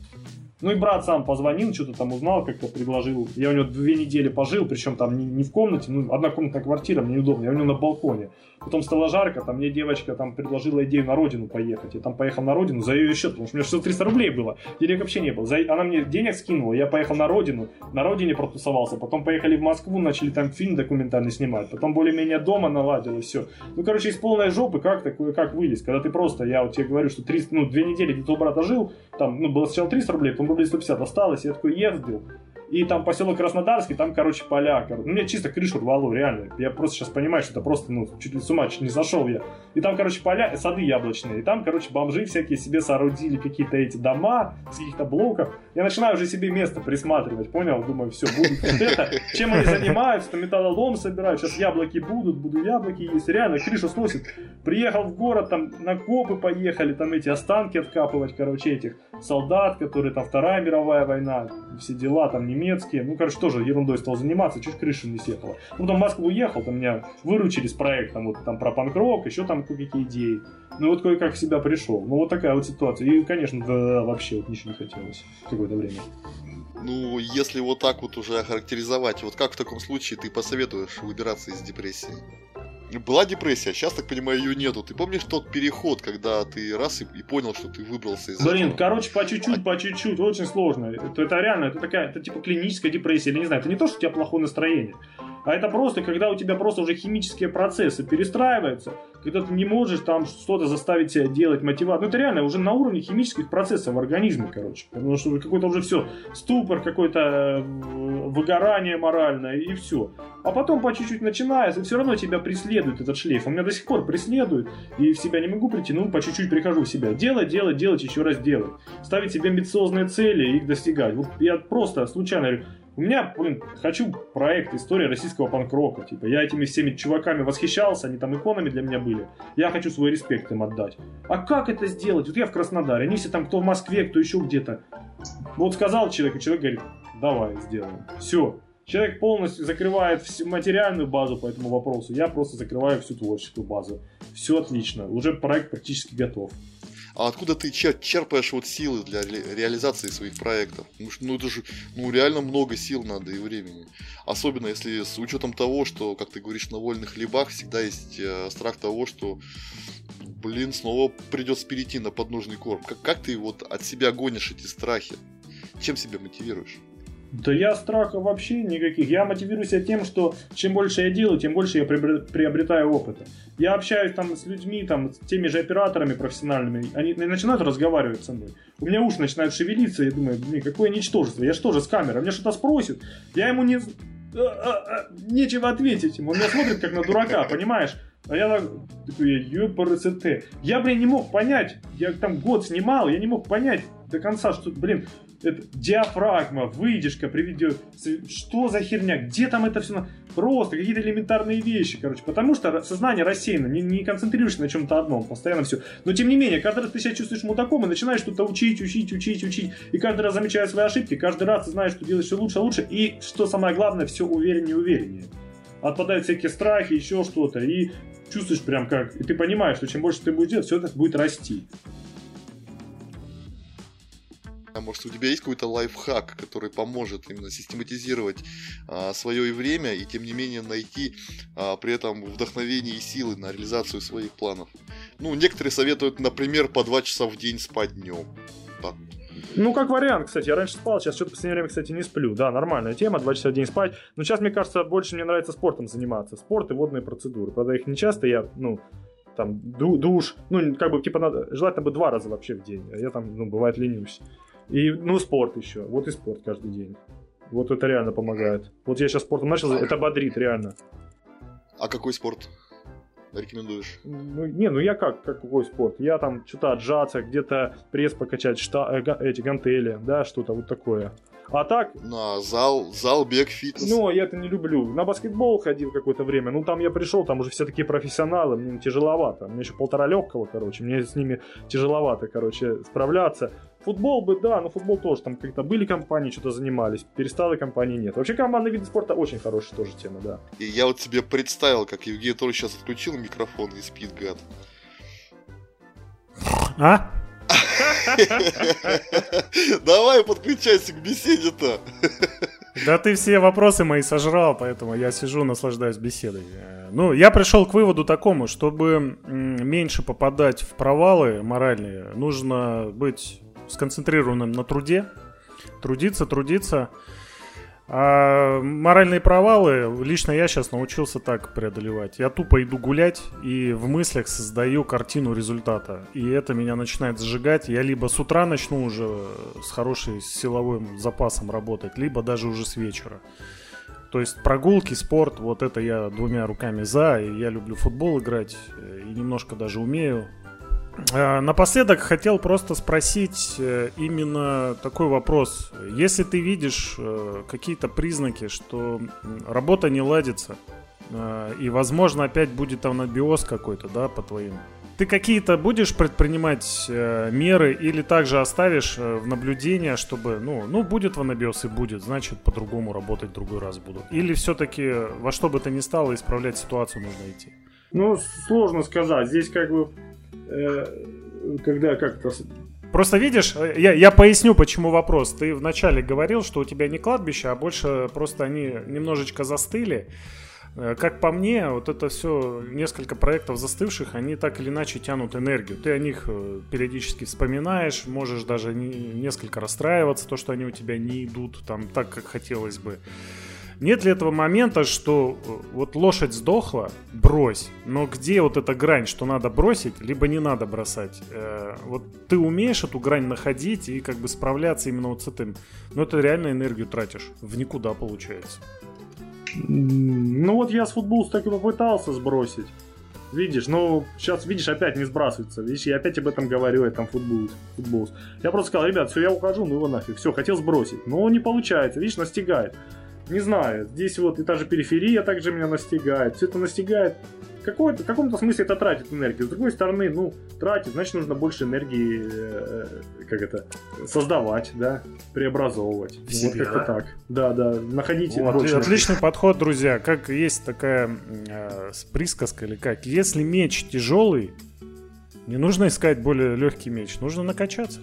S3: Ну и брат сам позвонил, что-то там узнал, как-то предложил. Я у него две недели пожил, причем там не, не в комнате, ну, одна комнатная квартира, мне неудобно, я у него на балконе. Потом стало жарко, там мне девочка там предложила идею на родину поехать. Я там поехал на родину за ее счет, потому что у меня всего 300 рублей было. Денег вообще не было. За... Она мне денег скинула, я поехал на родину, на родине протусовался. Потом поехали в Москву, начали там фильм документальный снимать. Потом более-менее дома наладил и все. Ну, короче, из полной жопы как такое, как вылез. Когда ты просто, я вот тебе говорю, что 300, ну, две недели где-то у брата жил, там, ну, было сначала 300 рублей, потом рублей 150 осталось, я такой ездил. И там поселок Краснодарский, там, короче, поля. Короче. Ну, мне чисто крышу рвало, реально. Я просто сейчас понимаю, что это просто, ну, чуть ли с ума чуть не зашел я. И там, короче, поля, сады яблочные. И там, короче, бомжи всякие себе соорудили какие-то эти дома с каких-то блоков. Я начинаю уже себе место присматривать, понял? Думаю, все, буду это. Чем они занимаются? Там металлолом собирают. Сейчас яблоки будут, буду яблоки есть. Реально, крышу сносит. Приехал в город, там на копы поехали, там эти останки откапывать, короче, этих солдат, которые там Вторая мировая война, все дела, там не немецкие. Ну, короче, тоже ерундой стал заниматься, чуть крыша не съехала. Ну, потом в Москву уехал, там меня выручили с проектом, вот там про панк-рок, еще там кое-какие идеи. Ну, вот кое-как в себя пришел. Ну, вот такая вот ситуация. И, конечно, да, вообще вот ничего не хотелось какое-то время.
S1: Ну, если вот так вот уже охарактеризовать, вот как в таком случае ты посоветуешь выбираться из депрессии? Была депрессия, сейчас, так понимаю, ее нету. Ты помнишь тот переход, когда ты раз и, и понял, что ты выбрался из
S3: Блин, этого? короче, по чуть-чуть, а... по чуть-чуть, очень сложно. Это, это реально, это такая, это типа клиническая депрессия, или не знаю, это не то, что у тебя плохое настроение, а это просто, когда у тебя просто уже химические процессы перестраиваются, когда ты не можешь там что-то заставить себя делать, мотивацию. Ну, это реально уже на уровне химических процессов в организме, короче. Потому что какой-то уже все, ступор, какое-то выгорание моральное и все. А потом по чуть-чуть начинается, и все равно тебя преследует этот шлейф. Он меня до сих пор преследует, и в себя не могу прийти, ну, по чуть-чуть прихожу в себя. Делать, делать, делать, еще раз делать. Ставить себе амбициозные цели и их достигать. Вот я просто случайно говорю, у меня, блин, хочу проект «История российского панк-рока». Типа, я этими всеми чуваками восхищался, они там иконами для меня были. Я хочу свой респект им отдать. А как это сделать? Вот я в Краснодаре, они все там, кто в Москве, кто еще где-то. Вот сказал человек, и человек говорит, давай сделаем. Все. Человек полностью закрывает материальную базу по этому вопросу. Я просто закрываю всю творческую базу. Все отлично. Уже проект практически готов
S1: а откуда ты черпаешь вот силы для реализации своих проектов? Потому что, ну, это же, ну, реально много сил надо и времени. Особенно если с учетом того, что, как ты говоришь, на вольных хлебах всегда есть э, страх того, что, блин, снова придется перейти на подножный корм. Как, как ты вот от себя гонишь эти страхи? Чем себя мотивируешь?
S3: Да я страха вообще никаких. Я мотивируюсь тем, что чем больше я делаю, тем больше я приобретаю опыта. Я общаюсь там с людьми, там, с теми же операторами профессиональными, они начинают разговаривать со мной. У меня уши начинают шевелиться, я думаю, блин, какое ничтожество, я что же с камерой, меня что-то спросит, я ему не... А, а, а, нечего ответить ему, он меня смотрит как на дурака, понимаешь? А я так, такой, я Я, блин, не мог понять, я там год снимал, я не мог понять до конца, что, блин, это диафрагма, выдержка приведет. Что за херня? Где там это все? Просто какие-то элементарные вещи, короче. Потому что сознание рассеяно, не, не концентрируешься на чем-то одном, постоянно все. Но тем не менее, каждый раз ты себя чувствуешь мудаком и начинаешь что-то учить, учить, учить, учить. И каждый раз замечая свои ошибки, каждый раз ты знаешь, что делаешь все лучше, лучше. И что самое главное, все увереннее, увереннее. Отпадают всякие страхи, еще что-то. И чувствуешь прям как... И ты понимаешь, что чем больше ты будешь делать, все это будет расти.
S1: А может, у тебя есть какой-то лайфхак, который поможет именно систематизировать а, свое время и, тем не менее, найти а, при этом вдохновение и силы на реализацию своих планов? Ну, некоторые советуют, например, по два часа в день спать днем.
S3: Так. Ну, как вариант, кстати. Я раньше спал, сейчас что-то в последнее время, кстати, не сплю. Да, нормальная тема, два часа в день спать. Но сейчас, мне кажется, больше мне нравится спортом заниматься. Спорт и водные процедуры. Правда, их не часто я, ну, там, душ, ну, как бы, типа, надо, желательно бы два раза вообще в день. А я там, ну, бывает, ленюсь. И, ну, спорт еще. Вот и спорт каждый день. Вот это реально помогает. Вот я сейчас спортом начал, это бодрит реально.
S1: А какой спорт рекомендуешь?
S3: Ну, не, ну я как, как какой спорт? Я там что-то отжаться, где-то пресс покачать, шта, э, эти гантели, да, что-то вот такое. А так...
S1: На зал, зал, бег, фитнес.
S3: Ну, я это не люблю. На баскетбол ходил какое-то время. Ну, там я пришел, там уже все такие профессионалы, мне тяжеловато. Мне еще полтора легкого, короче. Мне с ними тяжеловато, короче, справляться. Футбол бы, да, но футбол тоже. Там как-то были компании, что-то занимались. Перестало компании нет. Вообще командные виды спорта очень хорошая тоже тема, да.
S1: И я вот себе представил, как Евгений тоже сейчас отключил микрофон и спит, гад.
S2: А?
S1: Давай подключайся к беседе-то.
S2: Да ты все вопросы мои сожрал, поэтому я сижу, наслаждаюсь беседой. Ну, я пришел к выводу такому, чтобы меньше попадать в провалы моральные, нужно быть сконцентрированным на труде, трудиться, трудиться. А моральные провалы лично я сейчас научился так преодолевать. Я тупо иду гулять и в мыслях создаю картину результата. И это меня начинает зажигать. Я либо с утра начну уже с хорошим силовым запасом работать, либо даже уже с вечера. То есть прогулки, спорт, вот это я двумя руками за. И я люблю футбол играть э, и немножко даже умею. Э, напоследок хотел просто спросить э, именно такой вопрос. Если ты видишь э, какие-то признаки, что работа не ладится, и, возможно, опять будет анабиоз какой-то, да, по твоим. Ты какие-то будешь предпринимать меры или также оставишь в наблюдение, чтобы, ну, ну, будет в анабиоз и будет, значит, по-другому работать другой раз буду. Или все-таки во что бы то ни стало, исправлять ситуацию нужно идти?
S3: Ну, сложно сказать. Здесь как бы когда как-то...
S2: Просто видишь, э, я, я поясню, почему вопрос. Ты вначале говорил, что у тебя не кладбище, а больше просто они немножечко застыли. Э, как по мне, вот это все, несколько проектов застывших, они так или иначе тянут энергию. Ты о них периодически вспоминаешь, можешь даже не, несколько расстраиваться, то, что они у тебя не идут там так, как хотелось бы. Нет ли этого момента, что э, вот лошадь сдохла, брось, но где вот эта грань, что надо бросить, либо не надо бросать? Э, вот ты умеешь эту грань находить и как бы справляться именно вот с этим, но это реально энергию тратишь, в никуда получается.
S3: Ну вот я с футбол так и попытался сбросить. Видишь, ну, сейчас, видишь, опять не сбрасывается. Видишь, я опять об этом говорю, я там футбол, футбол. Я просто сказал, ребят, все, я ухожу, ну его нафиг. Все, хотел сбросить. Но не получается, видишь, настигает не знаю, здесь вот и та же периферия также меня настигает, все это настигает. Какой в каком-то смысле это тратит энергию. С другой стороны, ну, тратит, значит, нужно больше энергии, э, как это, создавать, да, преобразовывать. В себе, вот как-то да? так. Да, да, находите
S2: вот, Отличный подход, друзья. Как есть такая э, присказка или как. Если меч тяжелый, не нужно искать более легкий меч, нужно накачаться.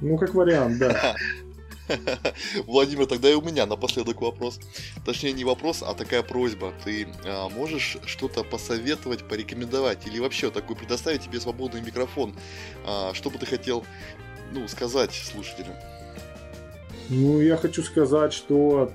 S3: Ну, как вариант, да.
S1: Владимир, тогда и у меня напоследок вопрос. Точнее, не вопрос, а такая просьба. Ты а, можешь что-то посоветовать, порекомендовать или вообще такой предоставить тебе свободный микрофон? А, что бы ты хотел ну, сказать слушателям?
S3: Ну, я хочу сказать, что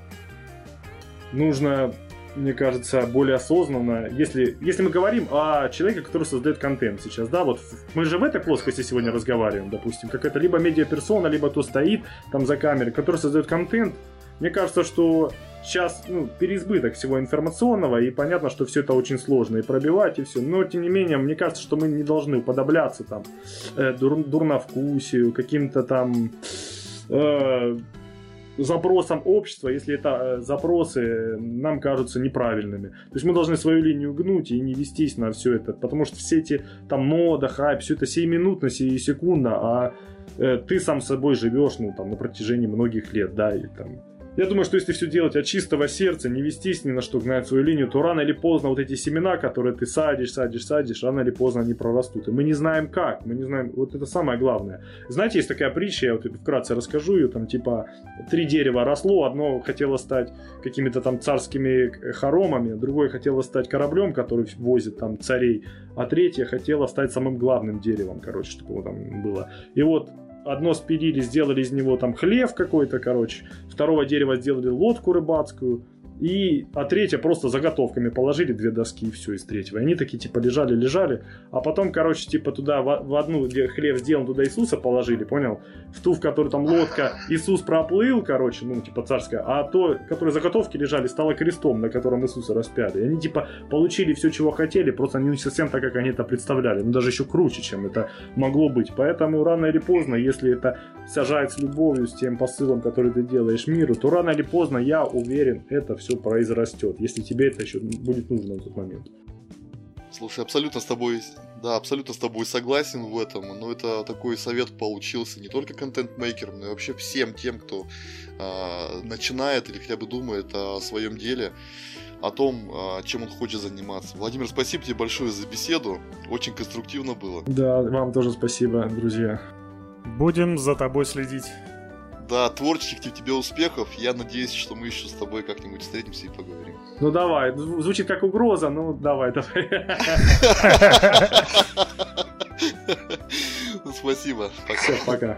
S3: нужно мне кажется, более осознанно, если, если мы говорим о человеке, который создает контент сейчас, да, вот мы же в этой плоскости сегодня разговариваем, допустим, как это либо медиаперсона, либо кто стоит там за камерой, который создает контент, мне кажется, что сейчас ну, переизбыток всего информационного, и понятно, что все это очень сложно и пробивать, и все. Но, тем не менее, мне кажется, что мы не должны уподобляться там э, дур, дурновкусию, каким-то там э, запросам общества, если это э, запросы нам кажутся неправильными. То есть мы должны свою линию гнуть и не вестись на все это, потому что все эти там мода, хайп, все это сиюминутно, секундно, а э, ты сам собой живешь, ну, там, на протяжении многих лет, да, и там Я думаю, что если все делать от чистого сердца, не вестись ни на что, гнать свою линию, то рано или поздно вот эти семена, которые ты садишь, садишь, садишь, рано или поздно они прорастут. И мы не знаем как, мы не знаем, вот это самое главное. Знаете, есть такая притча, я вот вкратце расскажу ее, там типа три дерева росло, одно хотело стать какими-то там царскими хоромами, другое хотело стать кораблем, который возит там царей, а третье хотело стать самым главным деревом, короче, чтобы там было. И вот одно спилили, сделали из него там хлев какой-то, короче. Второго дерева сделали лодку рыбацкую. И, а третье просто заготовками положили две доски и все из третьего. И они такие типа лежали, лежали. А потом, короче, типа туда в, в одну, где хлеб сделан, туда Иисуса положили, понял? В ту, в которой там лодка, Иисус проплыл, короче, ну типа царская. А то, которые заготовки лежали, стало крестом, на котором Иисуса распяли. И они типа получили все, чего хотели, просто не совсем так, как они это представляли. Ну даже еще круче, чем это могло быть. Поэтому рано или поздно, если это сажает с любовью, с тем посылом, который ты делаешь миру, то рано или поздно, я уверен, это все произрастет, если тебе это еще будет нужно в тот момент.
S1: Слушай, абсолютно с тобой, да, абсолютно с тобой согласен в этом, но это такой совет получился не только контент-мейкерам, но и вообще всем тем, кто э, начинает или хотя бы думает о своем деле, о том, э, чем он хочет заниматься. Владимир, спасибо тебе большое за беседу, очень конструктивно было.
S3: Да, вам тоже спасибо, друзья.
S2: Будем за тобой следить.
S1: Да, творческих тебе успехов. Я надеюсь, что мы еще с тобой как-нибудь встретимся и поговорим.
S3: Ну давай, звучит как угроза, ну давай, давай.
S1: Спасибо.
S3: Пока. Все, пока.